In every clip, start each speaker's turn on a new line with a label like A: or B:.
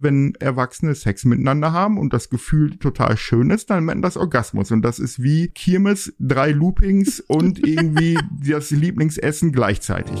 A: wenn Erwachsene Sex miteinander haben und das Gefühl total schön ist, dann nennt das Orgasmus. Und das ist wie Kirmes, drei Loopings und irgendwie das Lieblingsessen gleichzeitig.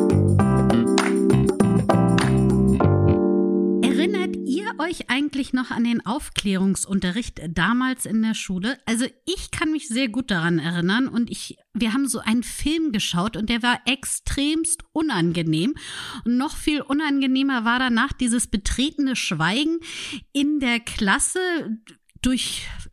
B: Euch eigentlich noch an den Aufklärungsunterricht damals in der Schule? Also ich kann mich sehr gut daran erinnern und ich, wir haben so einen Film geschaut und der war extremst unangenehm. Und noch viel unangenehmer war danach dieses betretene Schweigen in der Klasse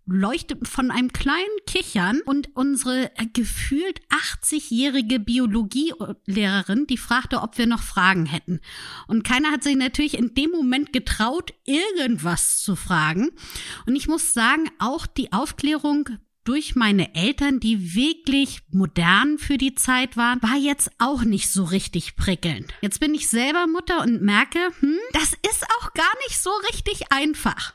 B: durchleuchtet von einem kleinen Kichern und unsere gefühlt 80-jährige Biologielehrerin, die fragte, ob wir noch Fragen hätten. Und keiner hat sich natürlich in dem Moment getraut, irgendwas zu fragen. Und ich muss sagen, auch die Aufklärung durch meine Eltern, die wirklich modern für die Zeit waren, war jetzt auch nicht so richtig prickelnd. Jetzt bin ich selber Mutter und merke, hm, das ist auch gar nicht so richtig einfach.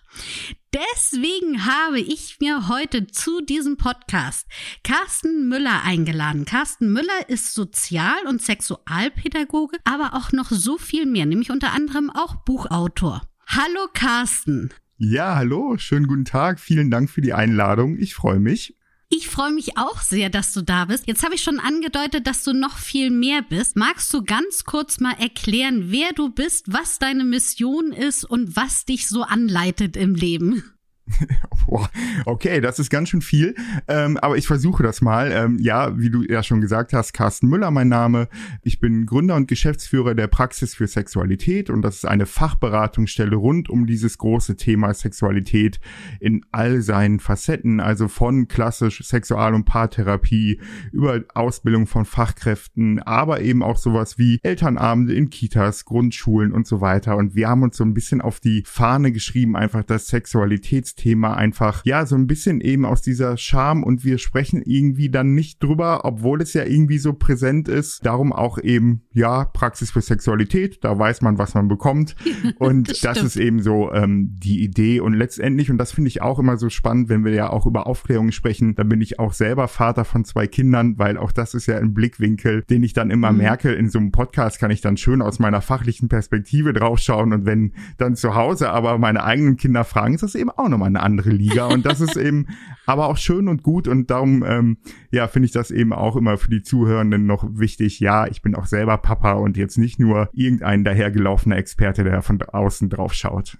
B: Deswegen habe ich mir heute zu diesem Podcast Carsten Müller eingeladen. Carsten Müller ist Sozial- und Sexualpädagoge, aber auch noch so viel mehr, nämlich unter anderem auch Buchautor. Hallo Carsten.
A: Ja, hallo, schönen guten Tag. Vielen Dank für die Einladung. Ich freue mich.
B: Ich freue mich auch sehr, dass du da bist. Jetzt habe ich schon angedeutet, dass du noch viel mehr bist. Magst du ganz kurz mal erklären, wer du bist, was deine Mission ist und was dich so anleitet im Leben?
A: okay, das ist ganz schön viel, ähm, aber ich versuche das mal. Ähm, ja, wie du ja schon gesagt hast, Carsten Müller mein Name. Ich bin Gründer und Geschäftsführer der Praxis für Sexualität und das ist eine Fachberatungsstelle rund um dieses große Thema Sexualität in all seinen Facetten, also von klassisch Sexual- und Paartherapie über Ausbildung von Fachkräften, aber eben auch sowas wie Elternabende in Kitas, Grundschulen und so weiter. Und wir haben uns so ein bisschen auf die Fahne geschrieben, einfach das Sexualitäts Thema einfach, ja, so ein bisschen eben aus dieser Scham und wir sprechen irgendwie dann nicht drüber, obwohl es ja irgendwie so präsent ist. Darum auch eben, ja, Praxis für Sexualität, da weiß man, was man bekommt. Und das, das ist eben so ähm, die Idee. Und letztendlich, und das finde ich auch immer so spannend, wenn wir ja auch über Aufklärung sprechen, dann bin ich auch selber Vater von zwei Kindern, weil auch das ist ja ein Blickwinkel, den ich dann immer mhm. merke, in so einem Podcast kann ich dann schön aus meiner fachlichen Perspektive draufschauen und wenn dann zu Hause aber meine eigenen Kinder fragen, ist das eben auch nochmal nochmal eine andere Liga. Und das ist eben aber auch schön und gut. Und darum, ähm, ja, finde ich das eben auch immer für die Zuhörenden noch wichtig. Ja, ich bin auch selber Papa und jetzt nicht nur irgendein dahergelaufener Experte, der von außen drauf schaut.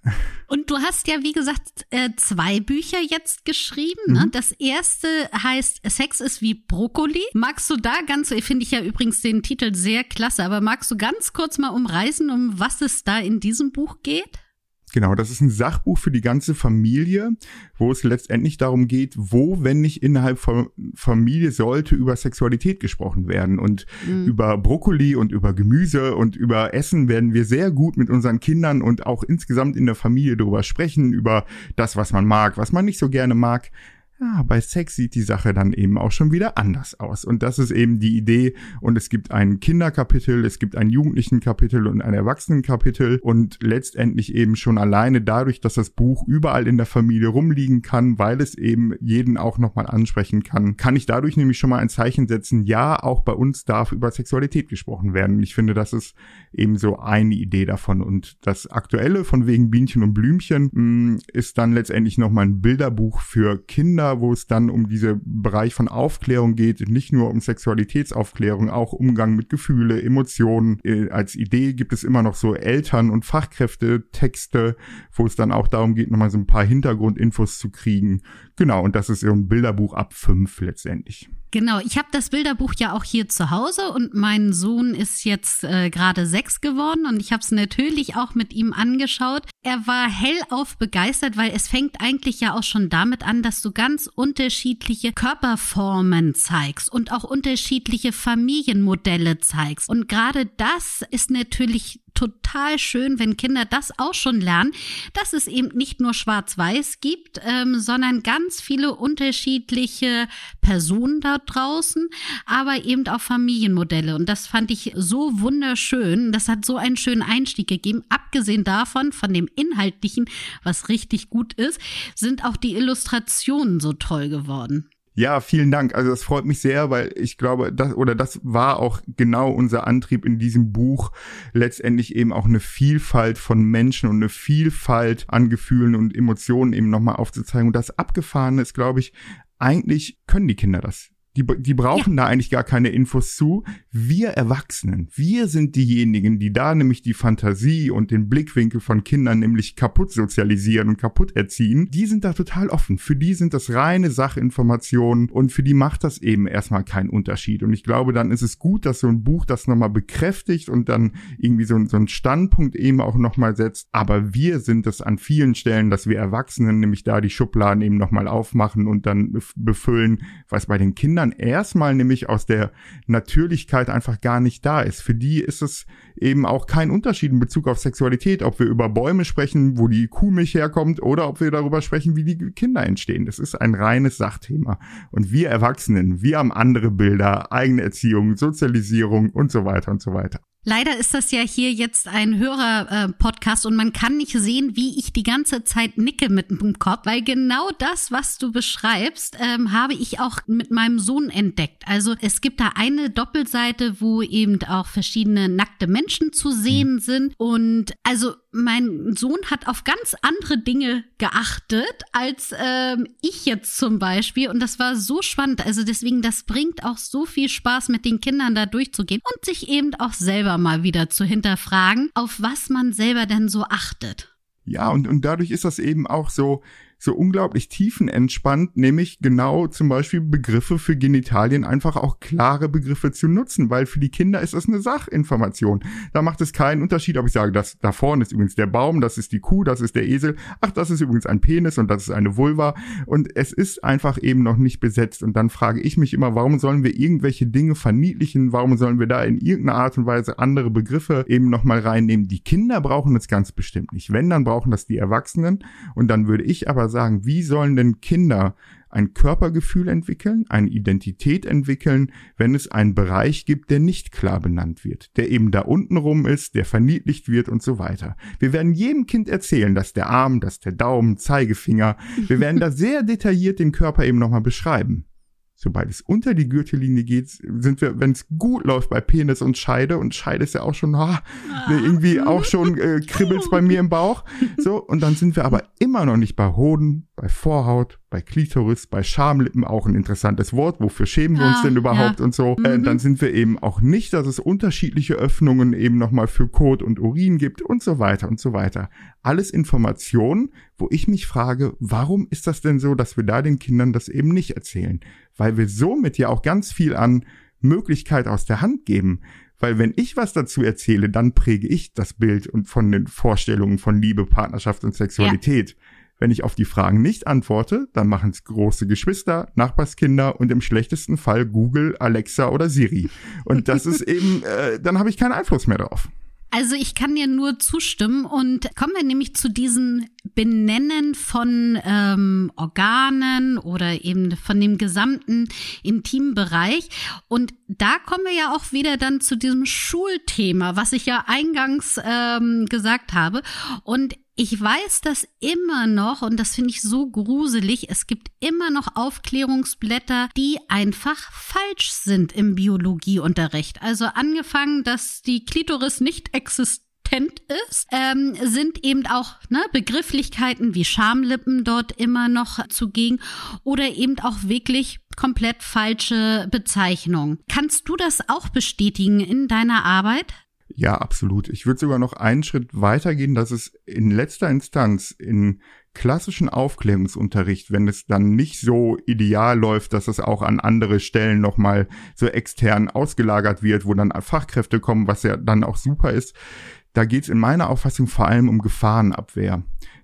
B: Und du hast ja, wie gesagt, äh, zwei Bücher jetzt geschrieben. Ne? Mhm. Das erste heißt Sex ist wie Brokkoli. Magst du da ganz, finde ich ja übrigens den Titel sehr klasse, aber magst du ganz kurz mal umreißen, um was es da in diesem Buch geht?
A: Genau, das ist ein Sachbuch für die ganze Familie, wo es letztendlich darum geht, wo, wenn nicht innerhalb von Familie, sollte über Sexualität gesprochen werden. Und mhm. über Brokkoli und über Gemüse und über Essen werden wir sehr gut mit unseren Kindern und auch insgesamt in der Familie darüber sprechen, über das, was man mag, was man nicht so gerne mag ja, bei Sex sieht die Sache dann eben auch schon wieder anders aus. Und das ist eben die Idee. Und es gibt ein Kinderkapitel, es gibt ein Jugendlichenkapitel und ein Erwachsenenkapitel. Und letztendlich eben schon alleine dadurch, dass das Buch überall in der Familie rumliegen kann, weil es eben jeden auch nochmal ansprechen kann, kann ich dadurch nämlich schon mal ein Zeichen setzen, ja, auch bei uns darf über Sexualität gesprochen werden. Und ich finde, das ist eben so eine Idee davon. Und das Aktuelle von wegen Bienchen und Blümchen mh, mm, ist dann letztendlich nochmal ein Bilderbuch für Kinder, wo es dann um diese Bereich von Aufklärung geht, nicht nur um Sexualitätsaufklärung, auch Umgang mit Gefühle, Emotionen. Äh, als Idee gibt es immer noch so Eltern- und Fachkräfte-Texte, wo es dann auch darum geht, nochmal so ein paar Hintergrundinfos zu kriegen. Genau, und das ist ein Bilderbuch ab fünf letztendlich.
B: Genau, ich habe das Bilderbuch ja auch hier zu Hause und mein Sohn ist jetzt äh, gerade sechs geworden und ich habe es natürlich auch mit ihm angeschaut. Er war hellauf begeistert, weil es fängt eigentlich ja auch schon damit an, dass du ganz unterschiedliche Körperformen zeigst und auch unterschiedliche Familienmodelle zeigst. Und gerade das ist natürlich total schön, wenn Kinder das auch schon lernen, dass es eben nicht nur schwarz-weiß gibt, ähm, sondern ganz viele unterschiedliche Personen da draußen, aber eben auch Familienmodelle. Und das fand ich so wunderschön. Das hat so einen schönen Einstieg gegeben. Abgesehen davon, von dem Inhaltlichen, was richtig gut ist, sind auch die Illustrationen so toll geworden.
A: Ja, vielen Dank. Also das freut mich sehr, weil ich glaube, das oder das war auch genau unser Antrieb in diesem Buch, letztendlich eben auch eine Vielfalt von Menschen und eine Vielfalt an Gefühlen und Emotionen eben nochmal aufzuzeigen. Und das Abgefahrene ist, glaube ich, eigentlich können die Kinder das. Die, die brauchen ja. da eigentlich gar keine Infos zu. Wir Erwachsenen, wir sind diejenigen, die da nämlich die Fantasie und den Blickwinkel von Kindern nämlich kaputt sozialisieren und kaputt erziehen. Die sind da total offen. Für die sind das reine Sachinformationen und für die macht das eben erstmal keinen Unterschied. Und ich glaube, dann ist es gut, dass so ein Buch das nochmal bekräftigt und dann irgendwie so, so einen Standpunkt eben auch nochmal setzt. Aber wir sind es an vielen Stellen, dass wir Erwachsenen nämlich da die Schubladen eben nochmal aufmachen und dann befüllen, was bei den Kindern Kindern erstmal nämlich aus der Natürlichkeit einfach gar nicht da ist. Für die ist es eben auch kein Unterschied in Bezug auf Sexualität, ob wir über Bäume sprechen, wo die Kuhmilch herkommt, oder ob wir darüber sprechen, wie die Kinder entstehen. Das ist ein reines Sachthema. Und wir Erwachsenen, wir haben andere Bilder, eigene Erziehung, Sozialisierung und so weiter und so weiter.
B: Leider ist das ja hier jetzt ein Hörer-Podcast und man kann nicht sehen, wie ich die ganze Zeit nicke mit dem Kopf, weil genau das, was du beschreibst, ähm, habe ich auch mit meinem Sohn entdeckt. Also es gibt da eine Doppelseite, wo eben auch verschiedene nackte Menschen zu sehen sind und also mein Sohn hat auf ganz andere Dinge geachtet als ähm, ich jetzt zum Beispiel. Und das war so spannend. Also deswegen, das bringt auch so viel Spaß, mit den Kindern da durchzugehen und sich eben auch selber mal wieder zu hinterfragen, auf was man selber denn so achtet.
A: Ja, und, und dadurch ist das eben auch so, so unglaublich tiefenentspannt, nämlich genau zum Beispiel Begriffe für Genitalien einfach auch klare Begriffe zu nutzen, weil für die Kinder ist das eine Sachinformation. Da macht es keinen Unterschied, ob ich sage, das da vorne ist übrigens der Baum, das ist die Kuh, das ist der Esel, ach, das ist übrigens ein Penis und das ist eine Vulva und es ist einfach eben noch nicht besetzt und dann frage ich mich immer, warum sollen wir irgendwelche Dinge verniedlichen, warum sollen wir da in irgendeiner Art und Weise andere Begriffe eben nochmal reinnehmen? Die Kinder brauchen es ganz bestimmt nicht. Wenn, dann brauchen das die Erwachsenen und dann würde ich aber sagen, wie sollen denn Kinder ein Körpergefühl entwickeln, eine Identität entwickeln, wenn es einen Bereich gibt, der nicht klar benannt wird, der eben da unten rum ist, der verniedlicht wird und so weiter. Wir werden jedem Kind erzählen, dass der Arm, dass der Daumen, Zeigefinger, wir werden da sehr detailliert den Körper eben nochmal beschreiben. Sobald es unter die Gürtellinie geht, sind wir, wenn es gut läuft, bei Penis und Scheide und Scheide ist ja auch schon, ah, irgendwie auch schon äh, kribbelt's bei mir im Bauch. So, und dann sind wir aber immer noch nicht bei Hoden, bei Vorhaut, bei Klitoris, bei Schamlippen auch ein interessantes Wort. Wofür schämen wir uns ah, denn überhaupt ja. und so? Äh, mhm. dann sind wir eben auch nicht, dass es unterschiedliche Öffnungen eben nochmal für Kot und Urin gibt und so weiter und so weiter. Alles Informationen, wo ich mich frage, warum ist das denn so, dass wir da den Kindern das eben nicht erzählen? Weil wir somit ja auch ganz viel an Möglichkeit aus der Hand geben. Weil wenn ich was dazu erzähle, dann präge ich das Bild und von den Vorstellungen von Liebe, Partnerschaft und Sexualität. Ja. Wenn ich auf die Fragen nicht antworte, dann machen es große Geschwister, Nachbarskinder und im schlechtesten Fall Google, Alexa oder Siri. Und das ist eben, äh, dann habe ich keinen Einfluss mehr drauf.
B: Also ich kann dir nur zustimmen und kommen wir nämlich zu diesen Benennen von ähm, Organen oder eben von dem gesamten Intimbereich. Und da kommen wir ja auch wieder dann zu diesem Schulthema, was ich ja eingangs ähm, gesagt habe. Und ich weiß das immer noch und das finde ich so gruselig. Es gibt immer noch Aufklärungsblätter, die einfach falsch sind im Biologieunterricht. Also angefangen, dass die Klitoris nicht existiert ist, ähm, sind eben auch ne, Begrifflichkeiten wie Schamlippen dort immer noch zugegen oder eben auch wirklich komplett falsche Bezeichnungen. Kannst du das auch bestätigen in deiner Arbeit?
A: Ja, absolut. Ich würde sogar noch einen Schritt weitergehen, dass es in letzter Instanz in klassischen Aufklärungsunterricht, wenn es dann nicht so ideal läuft, dass es auch an andere Stellen nochmal so extern ausgelagert wird, wo dann Fachkräfte kommen, was ja dann auch super ist, da geht es in meiner Auffassung vor allem um Gefahrenabwehr.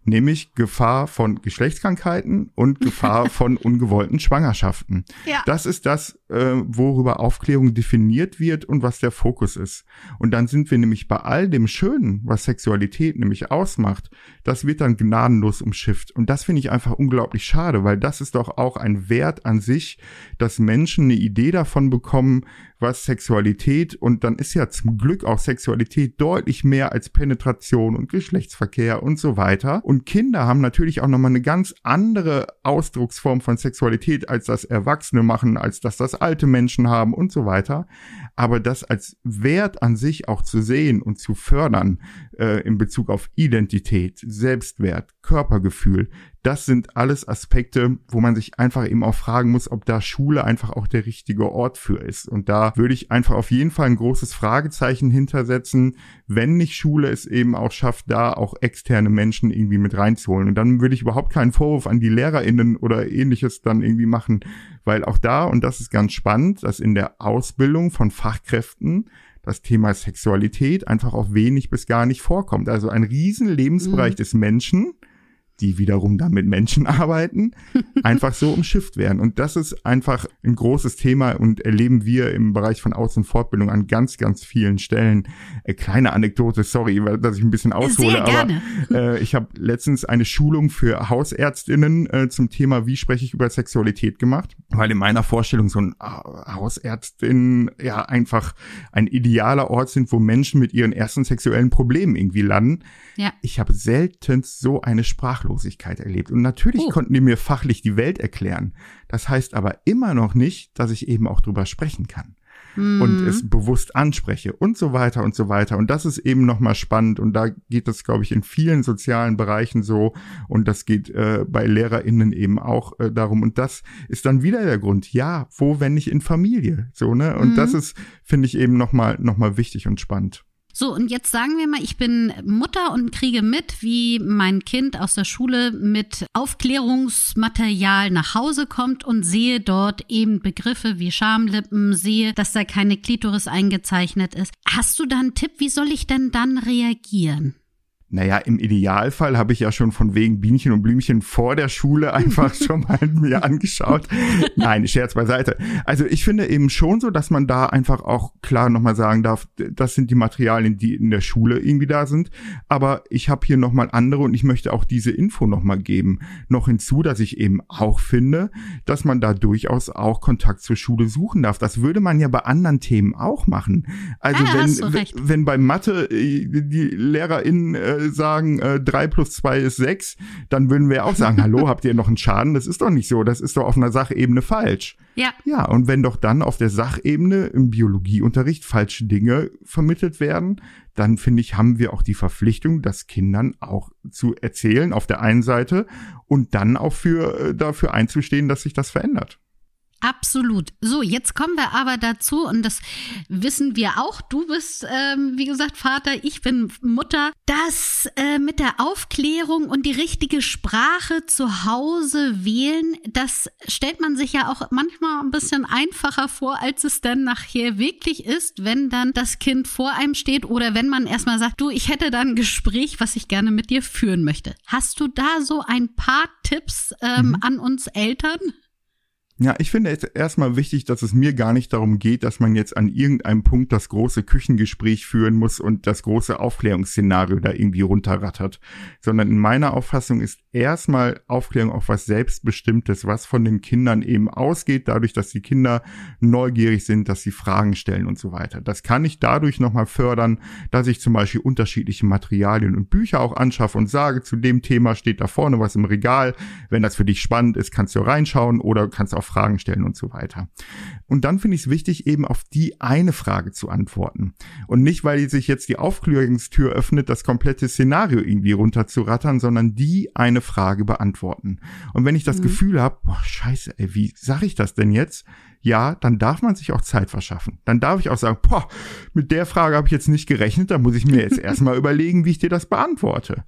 A: Nämlich Gefahr von Geschlechtskrankheiten und Gefahr von ungewollten Schwangerschaften. Ja. Das ist das, äh, worüber Aufklärung definiert wird und was der Fokus ist. Und dann sind wir nämlich bei all dem Schönen, was Sexualität nämlich ausmacht, das wird dann gnadenlos umschifft. Und das finde ich einfach unglaublich schade, weil das ist doch auch ein Wert an sich, dass Menschen eine Idee davon bekommen, was Sexualität und dann ist ja zum Glück auch Sexualität deutlich mehr als Penetration und Geschlechtsverkehr und so weiter. Und Kinder haben natürlich auch nochmal eine ganz andere Ausdrucksform von Sexualität, als das Erwachsene machen, als dass das alte Menschen haben und so weiter. Aber das als Wert an sich auch zu sehen und zu fördern äh, in Bezug auf Identität, Selbstwert, Körpergefühl, das sind alles Aspekte, wo man sich einfach eben auch fragen muss, ob da Schule einfach auch der richtige Ort für ist. Und da würde ich einfach auf jeden Fall ein großes Fragezeichen hintersetzen, wenn nicht Schule es eben auch schafft, da auch externe Menschen irgendwie mit reinzuholen. Und dann würde ich überhaupt keinen Vorwurf an die LehrerInnen oder ähnliches dann irgendwie machen, weil auch da, und das ist ganz spannend, dass in der Ausbildung von Fachkräften das Thema Sexualität einfach auch wenig bis gar nicht vorkommt. Also ein riesen Lebensbereich mhm. des Menschen, die wiederum dann mit Menschen arbeiten, einfach so umschifft werden. Und das ist einfach ein großes Thema und erleben wir im Bereich von Aus- und Fortbildung an ganz, ganz vielen Stellen. Äh, kleine Anekdote, sorry, dass ich ein bisschen aushole, aber äh, ich habe letztens eine Schulung für Hausärztinnen äh, zum Thema, wie spreche ich über Sexualität gemacht, weil in meiner Vorstellung so ein äh, Hausärztin ja einfach ein idealer Ort sind, wo Menschen mit ihren ersten sexuellen Problemen irgendwie landen. Ja. Ich habe selten so eine Sprachlosigkeit erlebt. Und natürlich oh. konnten die mir fachlich die Welt erklären. Das heißt aber immer noch nicht, dass ich eben auch drüber sprechen kann. Mhm. Und es bewusst anspreche und so weiter und so weiter. Und das ist eben nochmal spannend. Und da geht es, glaube ich, in vielen sozialen Bereichen so. Und das geht äh, bei LehrerInnen eben auch äh, darum. Und das ist dann wieder der Grund. Ja, wo, wenn nicht in Familie? So, ne? Und mhm. das ist, finde ich, eben nochmal, noch mal wichtig und spannend.
B: So, und jetzt sagen wir mal, ich bin Mutter und kriege mit, wie mein Kind aus der Schule mit Aufklärungsmaterial nach Hause kommt und sehe dort eben Begriffe wie Schamlippen, sehe, dass da keine Klitoris eingezeichnet ist. Hast du da einen Tipp, wie soll ich denn dann reagieren?
A: Naja, im Idealfall habe ich ja schon von wegen Bienchen und Blümchen vor der Schule einfach schon mal mir angeschaut. Nein, Scherz beiseite. Also ich finde eben schon so, dass man da einfach auch klar nochmal sagen darf, das sind die Materialien, die in der Schule irgendwie da sind. Aber ich habe hier nochmal andere und ich möchte auch diese Info nochmal geben. Noch hinzu, dass ich eben auch finde, dass man da durchaus auch Kontakt zur Schule suchen darf. Das würde man ja bei anderen Themen auch machen. Also ah, wenn, wenn bei Mathe äh, die LehrerInnen äh, sagen, äh, 3 plus 2 ist 6, dann würden wir auch sagen, hallo, habt ihr noch einen Schaden? Das ist doch nicht so, das ist doch auf einer Sachebene falsch. Ja. Ja, und wenn doch dann auf der Sachebene im Biologieunterricht falsche Dinge vermittelt werden, dann finde ich, haben wir auch die Verpflichtung, das Kindern auch zu erzählen auf der einen Seite und dann auch für, äh, dafür einzustehen, dass sich das verändert.
B: Absolut. So, jetzt kommen wir aber dazu, und das wissen wir auch. Du bist, ähm, wie gesagt, Vater, ich bin Mutter. Das äh, mit der Aufklärung und die richtige Sprache zu Hause wählen, das stellt man sich ja auch manchmal ein bisschen einfacher vor, als es dann nachher wirklich ist, wenn dann das Kind vor einem steht oder wenn man erstmal sagt, du, ich hätte da ein Gespräch, was ich gerne mit dir führen möchte. Hast du da so ein paar Tipps ähm, mhm. an uns Eltern?
A: Ja, ich finde es erstmal wichtig, dass es mir gar nicht darum geht, dass man jetzt an irgendeinem Punkt das große Küchengespräch führen muss und das große Aufklärungsszenario da irgendwie runterrattert, sondern in meiner Auffassung ist erstmal Aufklärung auf was Selbstbestimmtes, was von den Kindern eben ausgeht, dadurch, dass die Kinder neugierig sind, dass sie Fragen stellen und so weiter. Das kann ich dadurch nochmal fördern, dass ich zum Beispiel unterschiedliche Materialien und Bücher auch anschaffe und sage, zu dem Thema steht da vorne was im Regal. Wenn das für dich spannend ist, kannst du reinschauen oder kannst auch Fragen stellen und so weiter. Und dann finde ich es wichtig, eben auf die eine Frage zu antworten. Und nicht, weil sich jetzt die Aufklärungstür öffnet, das komplette Szenario irgendwie runterzurattern, sondern die eine Frage beantworten. Und wenn ich das mhm. Gefühl habe, boah, scheiße, ey, wie sage ich das denn jetzt? Ja, dann darf man sich auch Zeit verschaffen. Dann darf ich auch sagen, boah, mit der Frage habe ich jetzt nicht gerechnet, da muss ich mir jetzt erstmal überlegen, wie ich dir das beantworte.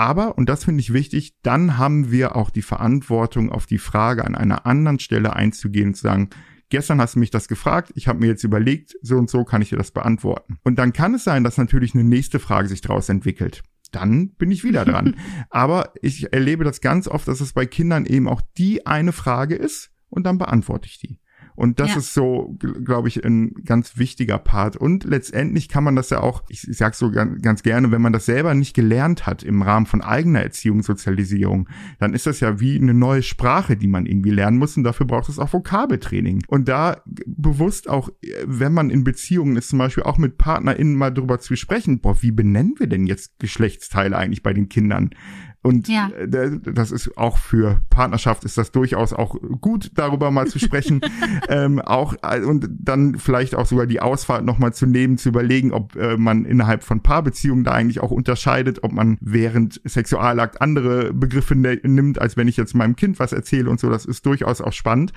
A: Aber, und das finde ich wichtig, dann haben wir auch die Verantwortung, auf die Frage an einer anderen Stelle einzugehen und zu sagen, gestern hast du mich das gefragt, ich habe mir jetzt überlegt, so und so kann ich dir das beantworten. Und dann kann es sein, dass natürlich eine nächste Frage sich daraus entwickelt. dann bin ich wieder dran. Aber ich erlebe das ganz oft, dass es bei Kindern eben auch die eine Frage ist und dann beantworte ich die. Und das ja. ist so, glaube ich, ein ganz wichtiger Part. Und letztendlich kann man das ja auch, ich, ich sage so ganz, ganz gerne, wenn man das selber nicht gelernt hat im Rahmen von eigener Erziehung, Sozialisierung, dann ist das ja wie eine neue Sprache, die man irgendwie lernen muss. Und dafür braucht es auch Vokabeltraining. Und da bewusst auch, wenn man in Beziehungen ist, zum Beispiel auch mit PartnerInnen mal drüber zu sprechen, boah, wie benennen wir denn jetzt Geschlechtsteile eigentlich bei den Kindern? Und ja. Äh, das ist auch für Partnerschaft ist das durchaus auch gut, darüber mal zu sprechen. ähm, auch äh, und dann vielleicht auch sogar die Ausfahrt nochmal zu nehmen, zu überlegen, ob äh, man innerhalb von Paarbeziehungen da eigentlich auch unterscheidet, ob man während Sexualakt andere Begriffe ne nimmt, als wenn ich jetzt meinem Kind was erzähle und so. Das ist durchaus auch spannend.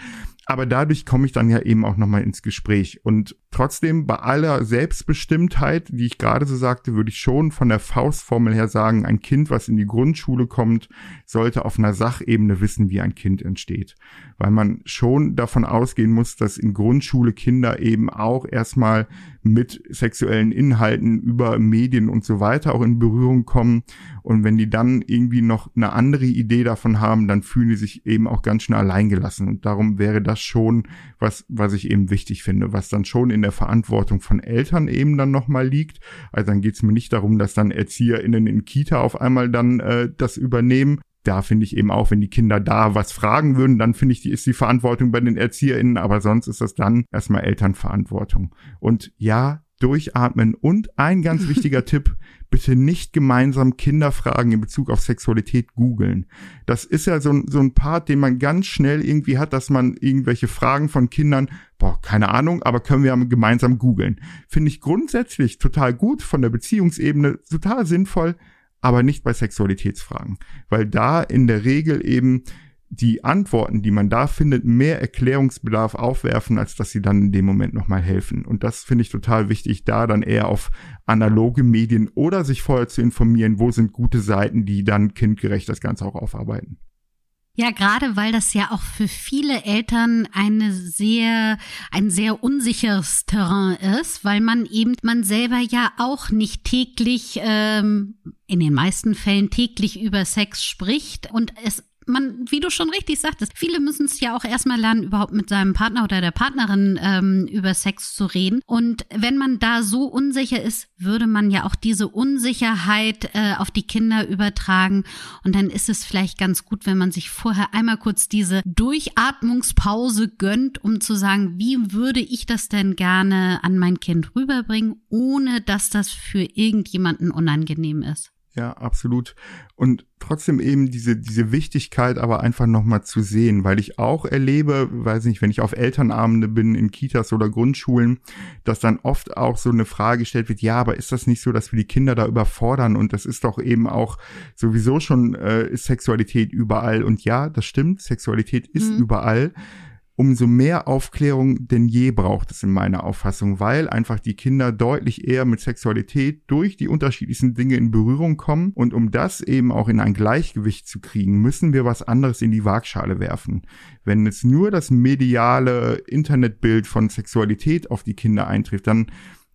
A: Aber dadurch komme ich dann ja eben auch nochmal ins Gespräch. Und trotzdem, bei aller Selbstbestimmtheit, die ich gerade so sagte, würde ich schon von der Faustformel her sagen, ein Kind, was in die Grundschule kommt, sollte auf einer Sachebene wissen, wie ein Kind entsteht. Weil man schon davon ausgehen muss, dass in Grundschule Kinder eben auch erstmal mit sexuellen Inhalten über Medien und so weiter auch in Berührung kommen. Und wenn die dann irgendwie noch eine andere Idee davon haben, dann fühlen die sich eben auch ganz schnell alleingelassen. Und darum wäre das schon was, was ich eben wichtig finde, was dann schon in der Verantwortung von Eltern eben dann nochmal liegt. Also dann geht es mir nicht darum, dass dann ErzieherInnen in Kita auf einmal dann äh, das übernehmen, da finde ich eben auch, wenn die Kinder da was fragen würden, dann finde ich, die ist die Verantwortung bei den ErzieherInnen, aber sonst ist das dann erstmal Elternverantwortung. Und ja, durchatmen und ein ganz wichtiger Tipp, bitte nicht gemeinsam Kinderfragen in Bezug auf Sexualität googeln. Das ist ja so ein, so ein Part, den man ganz schnell irgendwie hat, dass man irgendwelche Fragen von Kindern, boah, keine Ahnung, aber können wir gemeinsam googeln. Finde ich grundsätzlich total gut, von der Beziehungsebene total sinnvoll, aber nicht bei Sexualitätsfragen, weil da in der Regel eben die Antworten, die man da findet, mehr Erklärungsbedarf aufwerfen, als dass sie dann in dem Moment nochmal helfen. Und das finde ich total wichtig, da dann eher auf analoge Medien oder sich vorher zu informieren, wo sind gute Seiten, die dann kindgerecht das Ganze auch aufarbeiten.
B: Ja, gerade weil das ja auch für viele Eltern eine sehr, ein sehr unsicheres Terrain ist, weil man eben, man selber ja auch nicht täglich, ähm, in den meisten Fällen täglich über Sex spricht und es man, wie du schon richtig sagtest, viele müssen es ja auch erstmal lernen, überhaupt mit seinem Partner oder der Partnerin ähm, über Sex zu reden. Und wenn man da so unsicher ist, würde man ja auch diese Unsicherheit äh, auf die Kinder übertragen. Und dann ist es vielleicht ganz gut, wenn man sich vorher einmal kurz diese Durchatmungspause gönnt, um zu sagen, wie würde ich das denn gerne an mein Kind rüberbringen, ohne dass das für irgendjemanden unangenehm ist.
A: Ja, absolut. Und trotzdem eben diese, diese Wichtigkeit aber einfach nochmal zu sehen, weil ich auch erlebe, weiß nicht, wenn ich auf Elternabende bin in Kitas oder Grundschulen, dass dann oft auch so eine Frage gestellt wird, ja, aber ist das nicht so, dass wir die Kinder da überfordern und das ist doch eben auch sowieso schon äh, Sexualität überall und ja, das stimmt, Sexualität ist mhm. überall umso mehr Aufklärung denn je braucht es in meiner Auffassung, weil einfach die Kinder deutlich eher mit Sexualität durch die unterschiedlichsten Dinge in Berührung kommen und um das eben auch in ein Gleichgewicht zu kriegen, müssen wir was anderes in die Waagschale werfen. Wenn es nur das mediale Internetbild von Sexualität auf die Kinder eintrifft, dann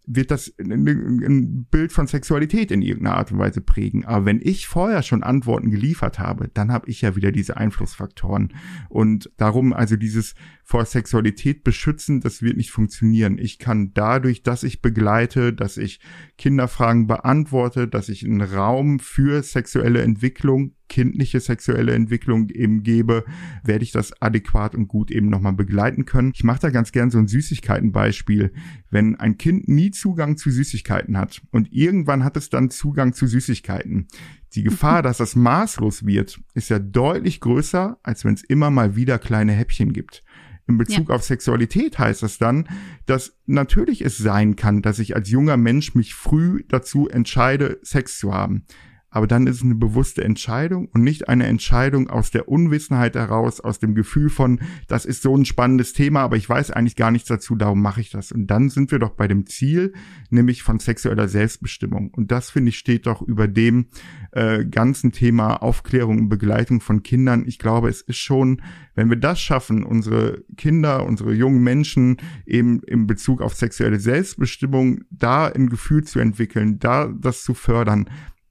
A: wird das ein Bild von Sexualität in irgendeiner Art und Weise prägen. Aber wenn ich vorher schon Antworten geliefert habe, dann habe ich ja wieder diese Einflussfaktoren. Und darum also dieses vor Sexualität beschützen, das wird nicht funktionieren. Ich kann dadurch, dass ich begleite, dass ich Kinderfragen beantworte, dass ich einen Raum für sexuelle Entwicklung kindliche sexuelle Entwicklung eben gebe, werde ich das adäquat und gut eben nochmal begleiten können. Ich mache da ganz gern so ein Süßigkeitenbeispiel. Wenn ein Kind nie Zugang zu Süßigkeiten hat und irgendwann hat es dann Zugang zu Süßigkeiten, die Gefahr, dass das maßlos wird, ist ja deutlich größer, als wenn es immer mal wieder kleine Häppchen gibt. In Bezug ja. auf Sexualität heißt das dann, dass natürlich es sein kann, dass ich als junger Mensch mich früh dazu entscheide, Sex zu haben aber dann ist es eine bewusste Entscheidung und nicht eine Entscheidung aus der Unwissenheit heraus, aus dem Gefühl von, das ist so ein spannendes Thema, aber ich weiß eigentlich gar nichts dazu, darum mache ich das. Und dann sind wir doch bei dem Ziel, nämlich von sexueller Selbstbestimmung. Und das, finde ich, steht doch über dem äh, ganzen Thema Aufklärung und Begleitung von Kindern. Ich glaube, es ist schon, wenn wir das schaffen, unsere Kinder, unsere jungen Menschen eben im Bezug auf sexuelle Selbstbestimmung da ein Gefühl zu entwickeln, da das zu fördern,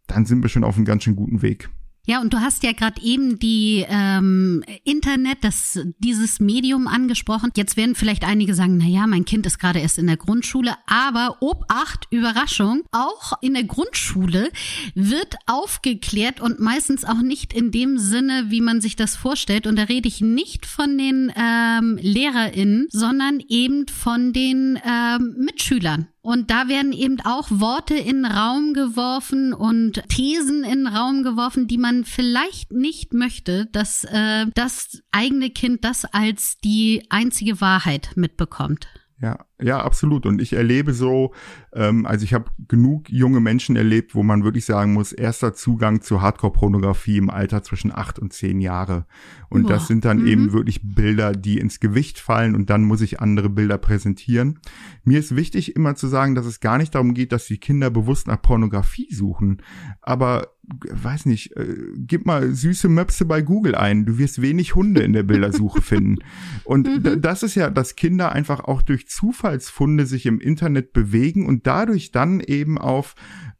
A: dann sind wir schon auf einem ganz schön guten Weg.
B: Ja, und du hast ja gerade eben die ähm, Internet, das dieses Medium angesprochen. Jetzt werden vielleicht einige sagen, na ja, mein Kind ist gerade erst in der Grundschule, aber Obacht, Überraschung, auch in der Grundschule wird aufgeklärt und meistens auch nicht in dem Sinne, wie man sich das vorstellt. Und da rede ich nicht von den ähm, LehrerInnen, sondern eben von den ähm, Mitschülern. Und da werden eben auch Worte in Raum geworfen und Thesen in Raum geworfen, die man vielleicht nicht möchte, dass äh, das eigene Kind das als die einzige Wahrheit mitbekommt.
A: Ja, ja, absolut. Und ich erlebe so, ähm, also ich habe genug junge Menschen erlebt, wo man wirklich sagen muss, erster Zugang zu Hardcore-Pornografie im Alter zwischen acht und zehn Jahre. Und Boah. das sind dann mhm. eben wirklich Bilder, die ins Gewicht fallen und dann muss ich andere Bilder präsentieren. Mir ist wichtig immer zu sagen, dass es gar nicht darum geht, dass die Kinder bewusst nach Pornografie suchen. Aber weiß nicht, äh, gib mal süße Möpse bei Google ein. Du wirst wenig Hunde in der Bildersuche finden. Und mhm. das ist ja, dass Kinder einfach auch durch Zufallsfunde sich im Internet bewegen und dadurch dann eben auf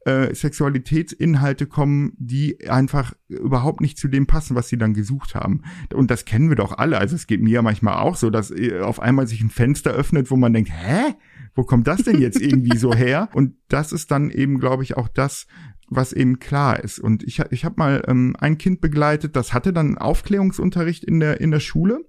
A: äh, Sexualitätsinhalte kommen, die einfach überhaupt nicht zu dem passen, was sie dann gesucht haben. Und das kennen wir doch alle. Also es geht mir ja manchmal auch so, dass äh, auf einmal sich ein Fenster öffnet, wo man denkt, hä? Wo kommt das denn jetzt irgendwie so her? Und das ist dann eben, glaube ich, auch das, was eben klar ist. Und ich, ich habe mal ähm, ein Kind begleitet, das hatte dann Aufklärungsunterricht in der, in der Schule.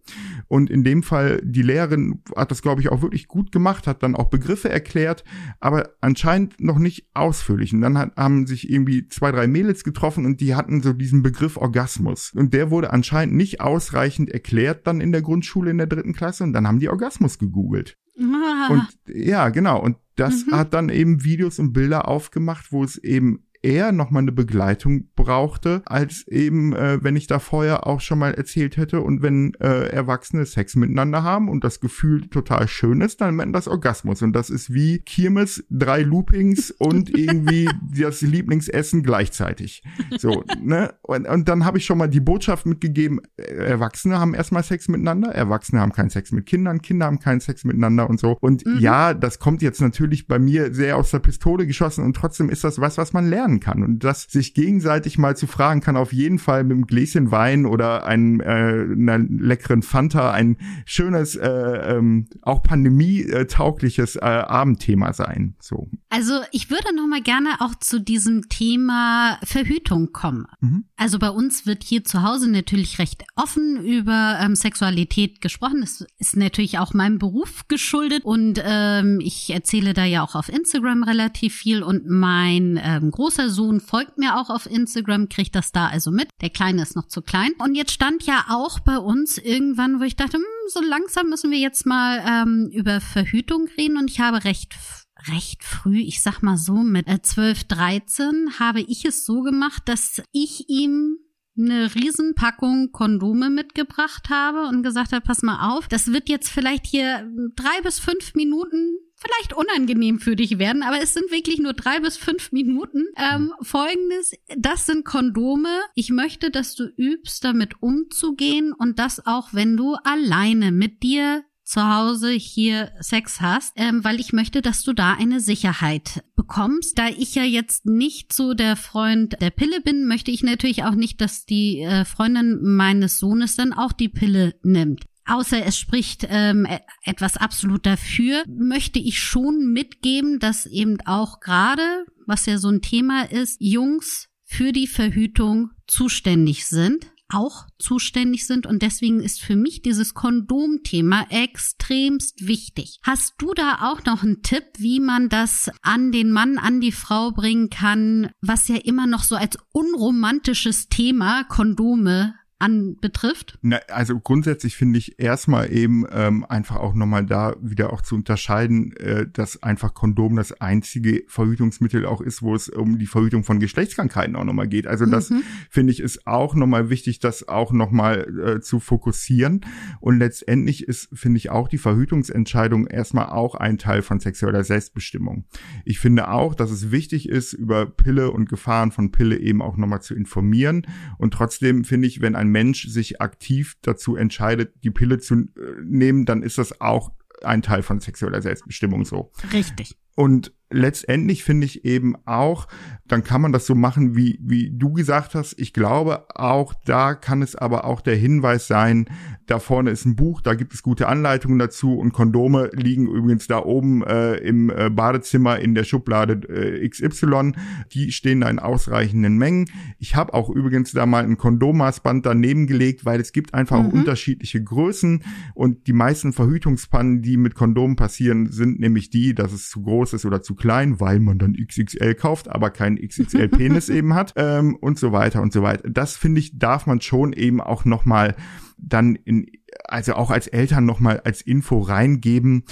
A: Und in dem Fall, die Lehrerin hat das, glaube ich, auch wirklich gut gemacht, hat dann auch Begriffe erklärt, aber anscheinend noch nicht ausführlich. Und dann hat, haben sich irgendwie zwei, drei Mädels getroffen und die hatten so diesen Begriff Orgasmus. Und der wurde anscheinend nicht ausreichend erklärt dann in der Grundschule in der dritten Klasse. Und dann haben die Orgasmus gegoogelt. Ah. Und ja, genau. Und das mhm. hat dann eben Videos und Bilder aufgemacht, wo es eben eher nochmal eine Begleitung brauchte, als eben, äh, wenn ich da vorher auch schon mal erzählt hätte und wenn äh, Erwachsene Sex miteinander haben und das Gefühl total schön ist, dann nennt das Orgasmus. Und das ist wie Kirmes, drei Loopings und irgendwie das Lieblingsessen gleichzeitig. So, ne? Und, und dann habe ich schon mal die Botschaft mitgegeben, Erwachsene haben erstmal Sex miteinander, Erwachsene haben keinen Sex mit Kindern, Kinder haben keinen Sex miteinander und so. Und mhm. ja, das kommt jetzt natürlich bei mir sehr aus der Pistole geschossen und trotzdem ist das was, was man lernt lernen kann und das sich gegenseitig mal zu fragen kann, auf jeden Fall mit einem Gläschen Wein oder einem, äh, einer leckeren Fanta ein schönes, äh, ähm, auch pandemietaugliches äh, Abendthema sein. So.
B: Also ich würde noch mal gerne auch zu diesem Thema Verhütung kommen. Mhm. Also bei uns wird hier zu Hause natürlich recht offen über ähm, Sexualität gesprochen. Das ist natürlich auch meinem Beruf geschuldet und ähm, ich erzähle da ja auch auf Instagram relativ viel und mein ähm, großer großer Sohn folgt mir auch auf Instagram, kriegt das da also mit. Der Kleine ist noch zu klein. Und jetzt stand ja auch bei uns irgendwann, wo ich dachte, hm, so langsam müssen wir jetzt mal ähm, über Verhütung reden. Und ich habe recht recht früh, ich sag mal so mit äh, 12, 13, habe ich es so gemacht, dass ich ihm eine Riesenpackung Kondome mitgebracht habe und gesagt habe, pass mal auf, das wird jetzt vielleicht hier drei bis fünf Minuten vielleicht unangenehm für dich werden, aber es sind wirklich nur drei bis fünf Minuten. Ähm, Folgendes, das sind Kondome. Ich möchte, dass du übst, damit umzugehen und das auch, wenn du alleine mit dir zu Hause hier Sex hast, ähm, weil ich möchte, dass du da eine Sicherheit bekommst. Da ich ja jetzt nicht so der Freund der Pille bin, möchte ich natürlich auch nicht, dass die äh, Freundin meines Sohnes dann auch die Pille nimmt außer es spricht ähm, e-, etwas absolut dafür, möchte ich schon mitgeben, dass eben auch gerade, was ja so ein Thema ist, Jungs für die Verhütung zuständig sind auch zuständig sind und deswegen ist für mich dieses Kondomthema extremst wichtig. Hast du da auch noch einen Tipp, wie man das an den Mann, an die Frau bringen kann, was ja immer noch so als unromantisches Thema Kondome anbetrifft?
A: Na, also grundsätzlich finde ich erstmal eben ähm, einfach auch nochmal da wieder auch zu unterscheiden, äh, dass einfach Kondom das einzige Verhütungsmittel auch ist, wo es um die Verhütung von Geschlechtskrankheiten auch nochmal geht. Also das mhm. finde ich ist auch nochmal wichtig, das auch nochmal äh, zu fokussieren. Und letztendlich ist, finde ich, auch die Verhütungsentscheidung erstmal auch ein Teil von sexueller Selbstbestimmung. Ich finde auch, dass es wichtig ist, über Pille und Gefahren von Pille eben auch nochmal zu informieren. Und trotzdem finde ich, wenn ein ein Mensch sich aktiv dazu entscheidet, die Pille zu äh, nehmen, dann ist das auch ein Teil von sexueller Selbstbestimmung so.
B: Richtig.
A: Und letztendlich finde ich eben auch, dann kann man das so machen, wie, wie du gesagt hast. Ich glaube, auch da kann es aber auch der Hinweis sein, da vorne ist ein Buch, da gibt es gute Anleitungen dazu und Kondome liegen übrigens da oben äh, im äh, Badezimmer in der Schublade äh, XY. Die stehen da in ausreichenden Mengen. Ich habe auch übrigens da mal ein Kondommaßband daneben gelegt, weil es gibt einfach mhm. unterschiedliche Größen und die meisten Verhütungspannen, die mit Kondomen passieren, sind nämlich die, dass es zu groß ist oder zu klein, weil man dann XXL kauft, aber keinen XXL-Penis eben hat ähm, und so weiter und so weiter. Das finde ich, darf man schon eben auch nochmal dann in, also auch als Eltern nochmal als Info reingeben,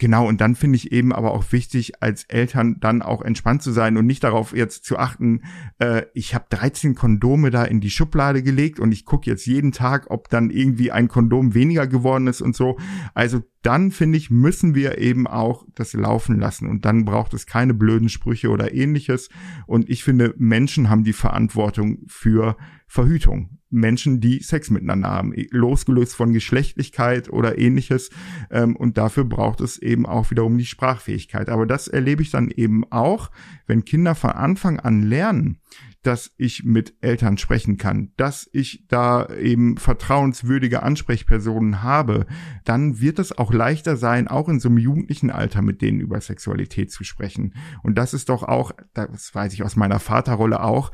A: Genau, und dann finde ich eben aber auch wichtig, als Eltern dann auch entspannt zu sein und nicht darauf jetzt zu achten, äh, ich habe 13 Kondome da in die Schublade gelegt und ich gucke jetzt jeden Tag, ob dann irgendwie ein Kondom weniger geworden ist und so. Also dann finde ich, müssen wir eben auch das laufen lassen und dann braucht es keine blöden Sprüche oder ähnliches. Und ich finde, Menschen haben die Verantwortung für Verhütung. Menschen, die Sex miteinander haben, losgelöst von Geschlechtlichkeit oder ähnliches. Ähm, und dafür braucht es eben auch wiederum die Sprachfähigkeit. Aber das erlebe ich dann eben auch, wenn Kinder von Anfang an lernen, dass ich mit Eltern sprechen kann, dass ich da eben vertrauenswürdige Ansprechpersonen habe, dann wird es auch leichter sein, auch in so einem jugendlichen Alter mit denen über Sexualität zu sprechen. Und das ist doch auch, das weiß ich aus meiner Vaterrolle auch,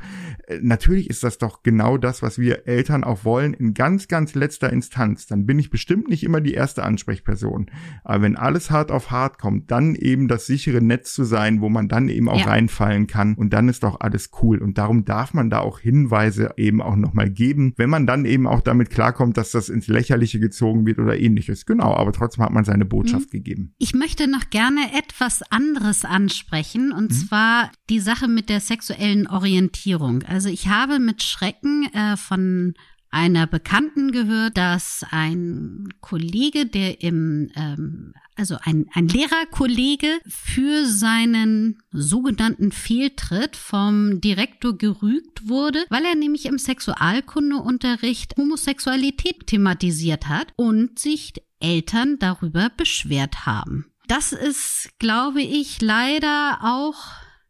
A: äh, natürlich ist das doch genau das, was wir Eltern auch wollen, in ganz, ganz letzter Instanz. Dann bin ich bestimmt nicht immer die erste Ansprechperson. Aber wenn alles hart auf hart kommt, dann eben das sichere Netz zu sein, wo man dann eben auch ja. reinfallen kann. Und dann ist doch alles cool. Und darum darum darf man da auch Hinweise eben auch nochmal geben, wenn man dann eben auch damit klarkommt, dass das ins Lächerliche gezogen wird oder ähnliches. Genau, aber trotzdem hat man seine Botschaft mhm. gegeben.
B: Ich möchte noch gerne etwas anderes ansprechen und mhm. zwar die Sache mit der sexuellen Orientierung. Also ich habe mit Schrecken äh, von einer Bekannten gehört, dass ein Kollege, der im, ähm, also ein, ein Lehrerkollege für seinen sogenannten Fehltritt vom Direktor gerügt wurde, weil er nämlich im Sexualkundeunterricht Homosexualität thematisiert hat und sich Eltern darüber beschwert haben. Das ist, glaube ich, leider auch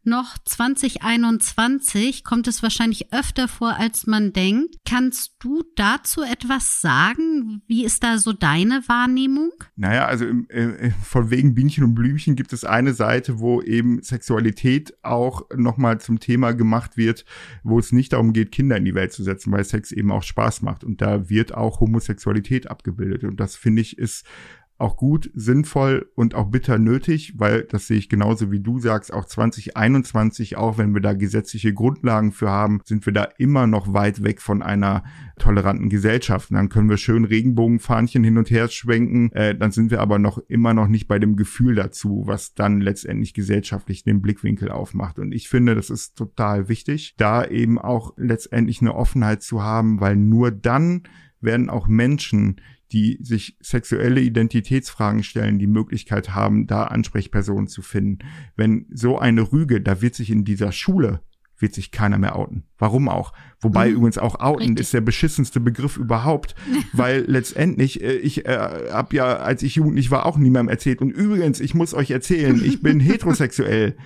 B: noch 2021 kommt es wahrscheinlich öfter vor, als man denkt. Kannst du dazu etwas sagen? Wie ist da so deine Wahrnehmung?
A: Naja, also im, äh, von wegen Bienchen und Blümchen gibt es eine Seite, wo eben Sexualität auch nochmal zum Thema gemacht wird, wo es nicht darum geht, Kinder in die Welt zu setzen, weil Sex eben auch Spaß macht. Und da wird auch Homosexualität abgebildet. Und das finde ich ist auch gut, sinnvoll und auch bitter nötig, weil das sehe ich genauso wie du sagst, auch 2021, auch wenn wir da gesetzliche Grundlagen für haben, sind wir da immer noch weit weg von einer toleranten Gesellschaft. Und dann können wir schön Regenbogenfahnchen hin und her schwenken, äh, dann sind wir aber noch immer noch nicht bei dem Gefühl dazu, was dann letztendlich gesellschaftlich den Blickwinkel aufmacht. Und ich finde, das ist total wichtig, da eben auch letztendlich eine Offenheit zu haben, weil nur dann werden auch Menschen, die sich sexuelle Identitätsfragen stellen, die Möglichkeit haben, da Ansprechpersonen zu finden. Wenn so eine Rüge, da wird sich in dieser Schule wird sich keiner mehr outen. Warum auch? Wobei mhm. übrigens auch outen Richtig. ist der beschissenste Begriff überhaupt, weil letztendlich, äh, ich äh, habe ja, als ich jugendlich war, auch niemandem erzählt. Und übrigens, ich muss euch erzählen, ich bin heterosexuell.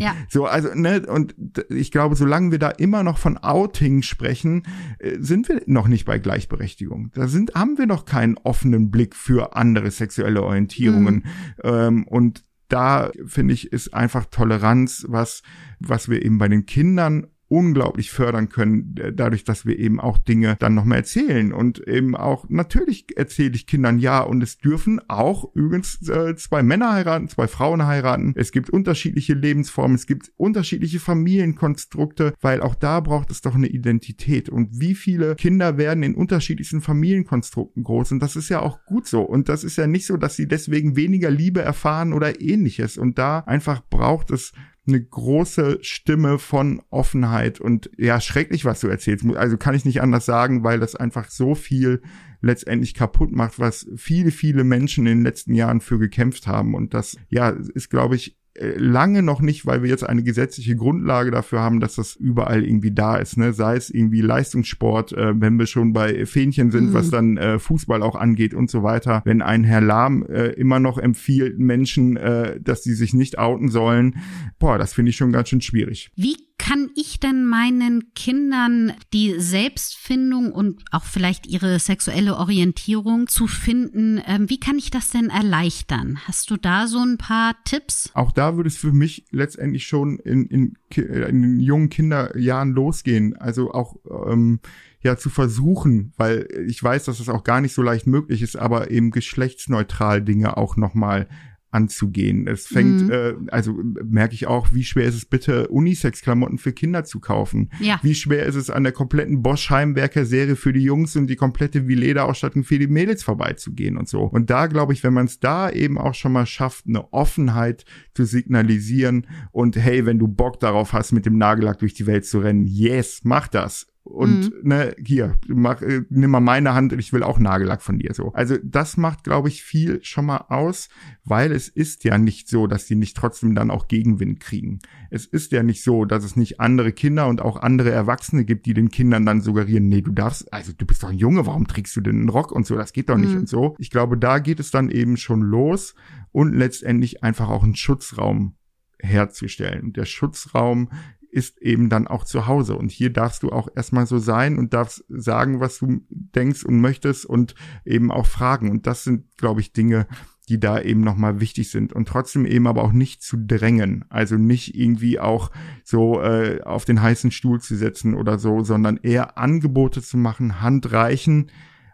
A: ja. So, also, ne, und ich glaube, solange wir da immer noch von Outing sprechen, äh, sind wir noch nicht bei Gleichberechtigung. Da sind, haben wir noch keinen offenen Blick für andere sexuelle Orientierungen. Mhm. Ähm, und da finde ich, ist einfach Toleranz was, was wir eben bei den Kindern unglaublich fördern können, dadurch, dass wir eben auch Dinge dann nochmal erzählen. Und eben auch, natürlich erzähle ich Kindern ja. Und es dürfen auch übrigens äh, zwei Männer heiraten, zwei Frauen heiraten. Es gibt unterschiedliche Lebensformen, es gibt unterschiedliche Familienkonstrukte, weil auch da braucht es doch eine Identität. Und wie viele Kinder werden in unterschiedlichsten Familienkonstrukten groß? Und das ist ja auch gut so. Und das ist ja nicht so, dass sie deswegen weniger Liebe erfahren oder ähnliches. Und da einfach braucht es eine große Stimme von Offenheit und ja, schrecklich, was du erzählst. Also kann ich nicht anders sagen, weil das einfach so viel letztendlich kaputt macht, was viele, viele Menschen in den letzten Jahren für gekämpft haben. Und das, ja, ist, glaube ich, lange noch nicht, weil wir jetzt eine gesetzliche Grundlage dafür haben, dass das überall irgendwie da ist, ne? Sei es irgendwie Leistungssport, äh, wenn wir schon bei Fähnchen sind, mhm. was dann äh, Fußball auch angeht und so weiter. Wenn ein Herr Lahm äh, immer noch empfiehlt Menschen, äh, dass sie sich nicht outen sollen, boah, das finde ich schon ganz schön schwierig.
B: Wie kann ich denn meinen Kindern die Selbstfindung und auch vielleicht ihre sexuelle Orientierung zu finden, ähm, wie kann ich das denn erleichtern? Hast du da so ein paar Tipps?
A: Auch da würde es für mich letztendlich schon in, in, in den jungen Kinderjahren losgehen. Also auch ähm, ja zu versuchen, weil ich weiß, dass es das auch gar nicht so leicht möglich ist, aber eben geschlechtsneutral Dinge auch nochmal anzugehen. Es fängt, mhm. äh, also merke ich auch, wie schwer ist es bitte, Unisex-Klamotten für Kinder zu kaufen. Ja. Wie schwer ist es, an der kompletten Bosch-Heimwerker-Serie für die Jungs und die komplette Vileda-Ausstattung für die Mädels vorbeizugehen und so. Und da glaube ich, wenn man es da eben auch schon mal schafft, eine Offenheit zu signalisieren und hey, wenn du Bock darauf hast, mit dem Nagellack durch die Welt zu rennen, yes, mach das und mhm. ne, hier, mach, äh, nimm mal meine Hand und ich will auch Nagellack von dir so. Also das macht, glaube ich, viel schon mal aus, weil es ist ja nicht so, dass die nicht trotzdem dann auch Gegenwind kriegen. Es ist ja nicht so, dass es nicht andere Kinder und auch andere Erwachsene gibt, die den Kindern dann suggerieren, nee, du darfst, also du bist doch ein Junge, warum trägst du denn einen Rock und so, das geht doch nicht mhm. und so. Ich glaube, da geht es dann eben schon los und letztendlich einfach auch einen Schutzraum herzustellen. Und der Schutzraum ist eben dann auch zu Hause. Und hier darfst du auch erstmal so sein und darfst sagen, was du denkst und möchtest und eben auch fragen. Und das sind, glaube ich, Dinge, die da eben nochmal wichtig sind und trotzdem eben aber auch nicht zu drängen, also nicht irgendwie auch so äh, auf den heißen Stuhl zu setzen oder so, sondern eher Angebote zu machen, Hand reichen,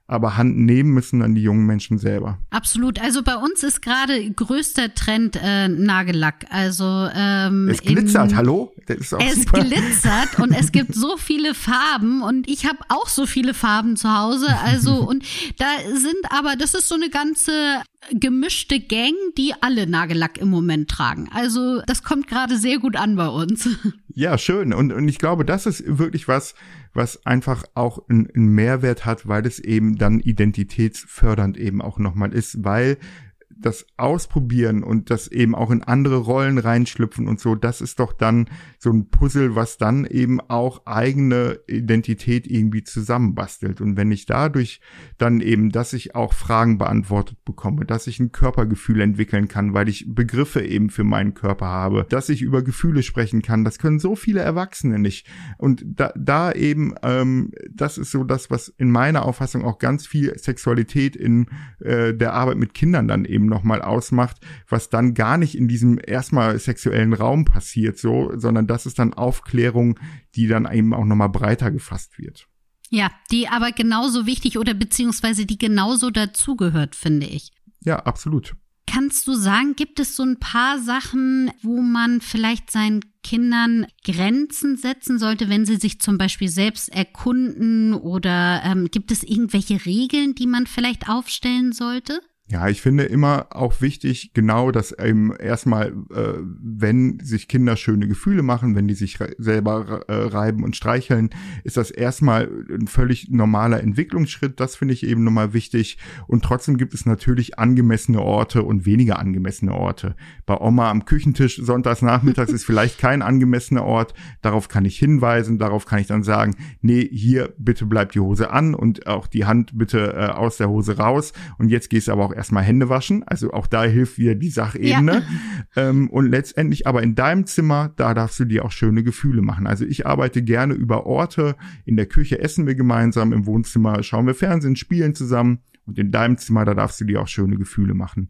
A: aber Hand nehmen müssen dann die jungen Menschen selber.
B: Absolut. Also bei uns ist gerade größter Trend äh, Nagellack. Also ähm,
A: es glitzert. In, hallo.
B: es super. glitzert und es gibt so viele Farben und ich habe auch so viele Farben zu Hause. Also und da sind aber das ist so eine ganze gemischte Gang, die alle Nagellack im Moment tragen. Also das kommt gerade sehr gut an bei uns.
A: Ja, schön. Und, und ich glaube, das ist wirklich was, was einfach auch einen Mehrwert hat, weil es eben dann identitätsfördernd eben auch nochmal ist, weil das Ausprobieren und das eben auch in andere Rollen reinschlüpfen und so, das ist doch dann so ein Puzzle, was dann eben auch eigene Identität irgendwie zusammenbastelt. Und wenn ich dadurch dann eben, dass ich auch Fragen beantwortet bekomme, dass ich ein Körpergefühl entwickeln kann, weil ich Begriffe eben für meinen Körper habe, dass ich über Gefühle sprechen kann, das können so viele Erwachsene nicht. Und da, da eben, ähm, das ist so das, was in meiner Auffassung auch ganz viel Sexualität in äh, der Arbeit mit Kindern dann eben nochmal ausmacht, was dann gar nicht in diesem erstmal sexuellen Raum passiert, so, sondern das ist dann Aufklärung, die dann eben auch nochmal breiter gefasst wird.
B: Ja, die aber genauso wichtig oder beziehungsweise die genauso dazugehört, finde ich.
A: Ja, absolut.
B: Kannst du sagen, gibt es so ein paar Sachen, wo man vielleicht seinen Kindern Grenzen setzen sollte, wenn sie sich zum Beispiel selbst erkunden oder ähm, gibt es irgendwelche Regeln, die man vielleicht aufstellen sollte?
A: Ja, ich finde immer auch wichtig, genau, dass eben erstmal, äh, wenn sich Kinder schöne Gefühle machen, wenn die sich selber äh, reiben und streicheln, ist das erstmal ein völlig normaler Entwicklungsschritt. Das finde ich eben nochmal wichtig. Und trotzdem gibt es natürlich angemessene Orte und weniger angemessene Orte. Bei Oma am Küchentisch sonntags nachmittags ist vielleicht kein angemessener Ort. Darauf kann ich hinweisen. Darauf kann ich dann sagen, nee, hier bitte bleibt die Hose an und auch die Hand bitte äh, aus der Hose raus. Und jetzt gehst du aber auch erstmal Hände waschen. Also auch da hilft wieder die Sachebene. Ja. Ähm, und letztendlich aber in deinem Zimmer, da darfst du dir auch schöne Gefühle machen. Also ich arbeite gerne über Orte. In der Küche essen wir gemeinsam, im Wohnzimmer schauen wir Fernsehen, spielen zusammen. Und in deinem Zimmer, da darfst du dir auch schöne Gefühle machen.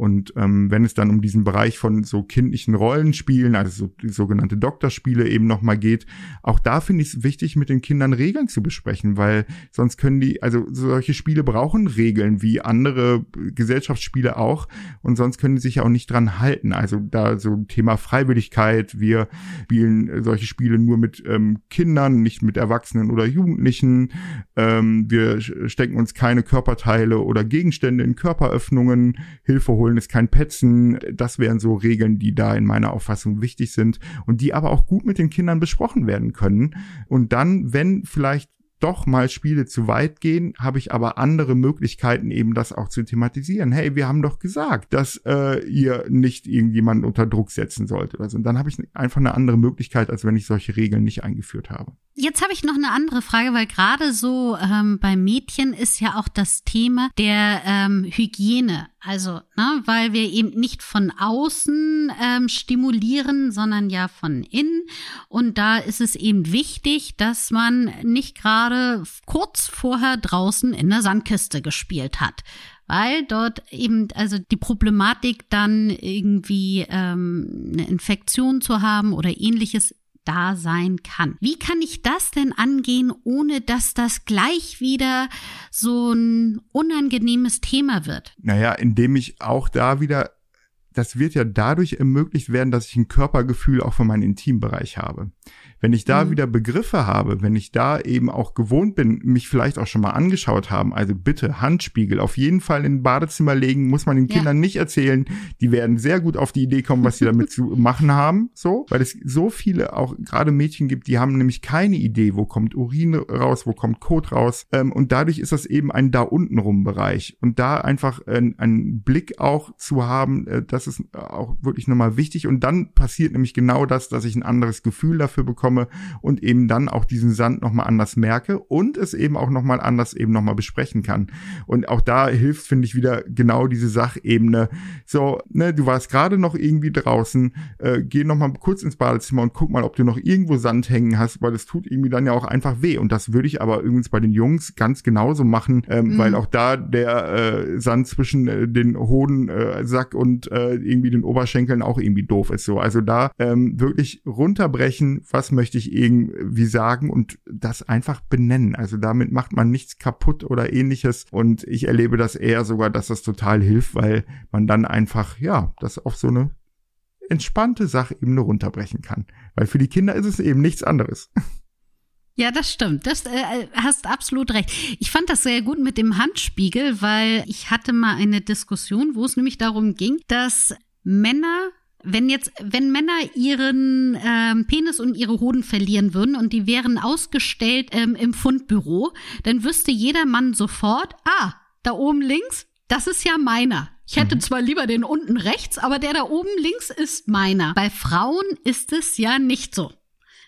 A: Und ähm, wenn es dann um diesen Bereich von so kindlichen Rollenspielen, also so sogenannte Doktorspiele eben nochmal geht, auch da finde ich es wichtig, mit den Kindern Regeln zu besprechen, weil sonst können die, also solche Spiele brauchen Regeln, wie andere Gesellschaftsspiele auch, und sonst können die sich ja auch nicht dran halten. Also da so Thema Freiwilligkeit, wir spielen solche Spiele nur mit ähm, Kindern, nicht mit Erwachsenen oder Jugendlichen, ähm, wir stecken uns keine Körperteile oder Gegenstände in Körperöffnungen, Hilfe holen Holen ist kein Petzen. Das wären so Regeln, die da in meiner Auffassung wichtig sind und die aber auch gut mit den Kindern besprochen werden können. Und dann, wenn vielleicht doch mal Spiele zu weit gehen, habe ich aber andere Möglichkeiten, eben das auch zu thematisieren. Hey, wir haben doch gesagt, dass äh, ihr nicht irgendjemanden unter Druck setzen sollt oder so. Und dann habe ich einfach eine andere Möglichkeit, als wenn ich solche Regeln nicht eingeführt habe.
B: Jetzt habe ich noch eine andere Frage, weil gerade so ähm, bei Mädchen ist ja auch das Thema der ähm, Hygiene. Also, ne, weil wir eben nicht von außen ähm, stimulieren, sondern ja von innen. Und da ist es eben wichtig, dass man nicht gerade kurz vorher draußen in der Sandkiste gespielt hat weil dort eben also die Problematik dann irgendwie ähm, eine Infektion zu haben oder ähnliches da sein kann. Wie kann ich das denn angehen, ohne dass das gleich wieder so ein unangenehmes Thema wird?
A: Naja, indem ich auch da wieder, das wird ja dadurch ermöglicht werden, dass ich ein Körpergefühl auch für meinen Intimbereich habe. Wenn ich da mhm. wieder Begriffe habe, wenn ich da eben auch gewohnt bin, mich vielleicht auch schon mal angeschaut haben, also bitte Handspiegel auf jeden Fall in ein Badezimmer legen, muss man den Kindern ja. nicht erzählen. Die werden sehr gut auf die Idee kommen, was sie damit zu machen haben, so, weil es so viele auch gerade Mädchen gibt, die haben nämlich keine Idee, wo kommt Urin raus, wo kommt Kot raus, ähm, und dadurch ist das eben ein da untenrum Bereich und da einfach äh, einen Blick auch zu haben, äh, das ist auch wirklich nochmal wichtig und dann passiert nämlich genau das, dass ich ein anderes Gefühl dafür bekomme komme und eben dann auch diesen Sand nochmal anders merke und es eben auch nochmal anders eben nochmal besprechen kann. Und auch da hilft, finde ich, wieder genau diese Sachebene. So, ne, du warst gerade noch irgendwie draußen, äh, geh nochmal kurz ins Badezimmer und guck mal, ob du noch irgendwo Sand hängen hast, weil das tut irgendwie dann ja auch einfach weh. Und das würde ich aber übrigens bei den Jungs ganz genauso machen, ähm, mhm. weil auch da der äh, Sand zwischen äh, den Hodensack äh, und äh, irgendwie den Oberschenkeln auch irgendwie doof ist. So, also da ähm, wirklich runterbrechen, was möchte ich irgendwie sagen und das einfach benennen. Also damit macht man nichts kaputt oder ähnliches. Und ich erlebe das eher sogar, dass das total hilft, weil man dann einfach, ja, das auf so eine entspannte Sachebene runterbrechen kann. Weil für die Kinder ist es eben nichts anderes.
B: Ja, das stimmt. Das äh, hast absolut recht. Ich fand das sehr gut mit dem Handspiegel, weil ich hatte mal eine Diskussion, wo es nämlich darum ging, dass Männer wenn jetzt, wenn Männer ihren ähm, Penis und ihre Hoden verlieren würden und die wären ausgestellt ähm, im Fundbüro, dann wüsste jeder Mann sofort, ah, da oben links, das ist ja meiner. Ich hätte mhm. zwar lieber den unten rechts, aber der da oben links ist meiner. Bei Frauen ist es ja nicht so.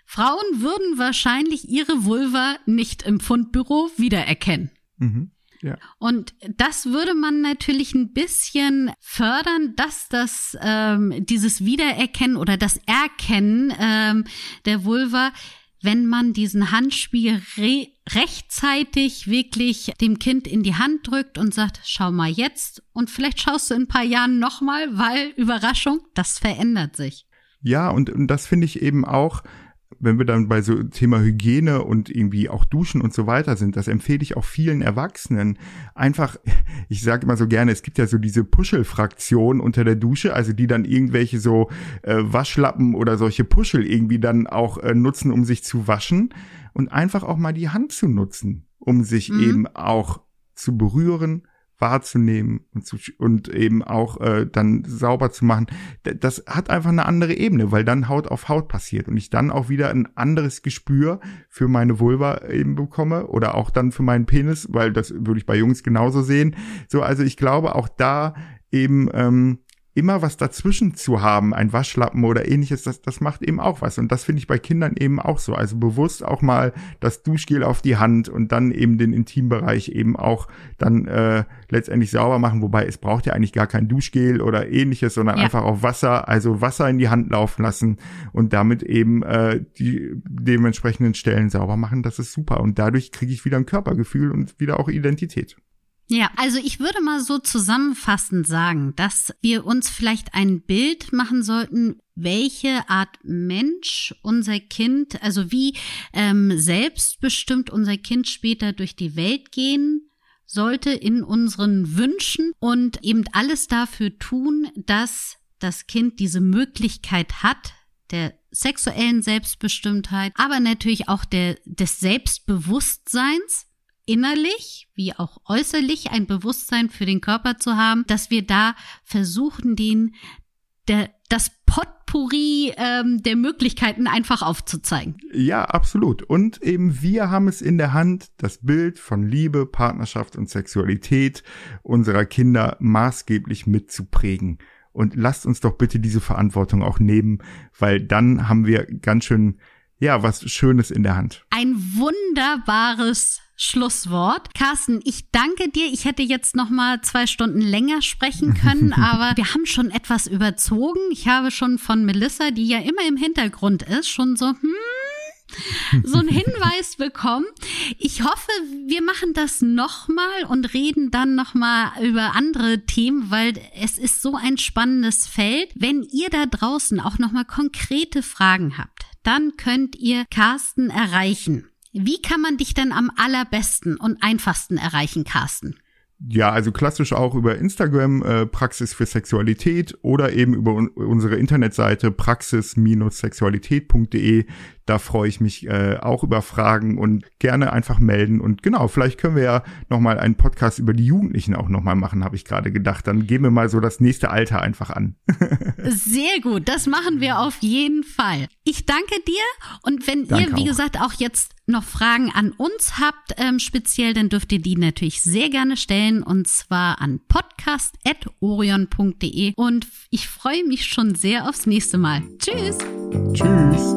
B: Frauen würden wahrscheinlich ihre Vulva nicht im Fundbüro wiedererkennen. Mhm. Ja. Und das würde man natürlich ein bisschen fördern, dass das ähm, dieses Wiedererkennen oder das Erkennen ähm, der Vulva, wenn man diesen Handspiegel re rechtzeitig wirklich dem Kind in die Hand drückt und sagt, schau mal jetzt und vielleicht schaust du in ein paar Jahren nochmal, weil Überraschung, das verändert sich.
A: Ja, und, und das finde ich eben auch wenn wir dann bei so Thema Hygiene und irgendwie auch Duschen und so weiter sind, das empfehle ich auch vielen Erwachsenen. Einfach, ich sage immer so gerne, es gibt ja so diese Puschelfraktion unter der Dusche, also die dann irgendwelche so äh, Waschlappen oder solche Puschel irgendwie dann auch äh, nutzen, um sich zu waschen und einfach auch mal die Hand zu nutzen, um sich mhm. eben auch zu berühren, wahrzunehmen und, zu, und eben auch äh, dann sauber zu machen, das hat einfach eine andere Ebene, weil dann Haut auf Haut passiert und ich dann auch wieder ein anderes Gespür für meine Vulva eben bekomme oder auch dann für meinen Penis, weil das würde ich bei Jungs genauso sehen. So, also ich glaube auch da eben ähm, immer was dazwischen zu haben, ein Waschlappen oder ähnliches, das, das macht eben auch was. Und das finde ich bei Kindern eben auch so. Also bewusst auch mal das Duschgel auf die Hand und dann eben den Intimbereich eben auch dann äh, letztendlich sauber machen. Wobei es braucht ja eigentlich gar kein Duschgel oder ähnliches, sondern ja. einfach auf Wasser, also Wasser in die Hand laufen lassen und damit eben äh, die dementsprechenden Stellen sauber machen. Das ist super. Und dadurch kriege ich wieder ein Körpergefühl und wieder auch Identität.
B: Ja, also ich würde mal so zusammenfassend sagen, dass wir uns vielleicht ein Bild machen sollten, welche Art Mensch unser Kind, also wie ähm, selbstbestimmt unser Kind später durch die Welt gehen sollte in unseren Wünschen und eben alles dafür tun, dass das Kind diese Möglichkeit hat, der sexuellen Selbstbestimmtheit, aber natürlich auch der, des Selbstbewusstseins, innerlich wie auch äußerlich ein Bewusstsein für den Körper zu haben, dass wir da versuchen, den der, das Pot Potpourri ähm, der Möglichkeiten einfach aufzuzeigen.
A: Ja, absolut. Und eben wir haben es in der Hand, das Bild von Liebe, Partnerschaft und Sexualität unserer Kinder maßgeblich mitzuprägen. Und lasst uns doch bitte diese Verantwortung auch nehmen, weil dann haben wir ganz schön, ja, was Schönes in der Hand.
B: Ein wunderbares Schlusswort. Carsten, ich danke dir. Ich hätte jetzt noch mal zwei Stunden länger sprechen können, aber wir haben schon etwas überzogen. Ich habe schon von Melissa, die ja immer im Hintergrund ist, schon so, hm, so einen Hinweis bekommen. Ich hoffe, wir machen das nochmal und reden dann nochmal über andere Themen, weil es ist so ein spannendes Feld. Wenn ihr da draußen auch nochmal konkrete Fragen habt, dann könnt ihr Carsten erreichen. Wie kann man dich denn am allerbesten und einfachsten erreichen, Carsten?
A: Ja, also klassisch auch über Instagram, äh, Praxis für Sexualität oder eben über un unsere Internetseite praxis-sexualität.de. Da freue ich mich äh, auch über Fragen und gerne einfach melden. Und genau, vielleicht können wir ja nochmal einen Podcast über die Jugendlichen auch nochmal machen, habe ich gerade gedacht. Dann gehen wir mal so das nächste Alter einfach an.
B: Sehr gut, das machen wir auf jeden Fall. Ich danke dir und wenn danke ihr, wie auch. gesagt, auch jetzt noch Fragen an uns habt, ähm, speziell, dann dürft ihr die natürlich sehr gerne stellen und zwar an podcast.orion.de und ich freue mich schon sehr aufs nächste Mal. Tschüss.
A: Tschüss.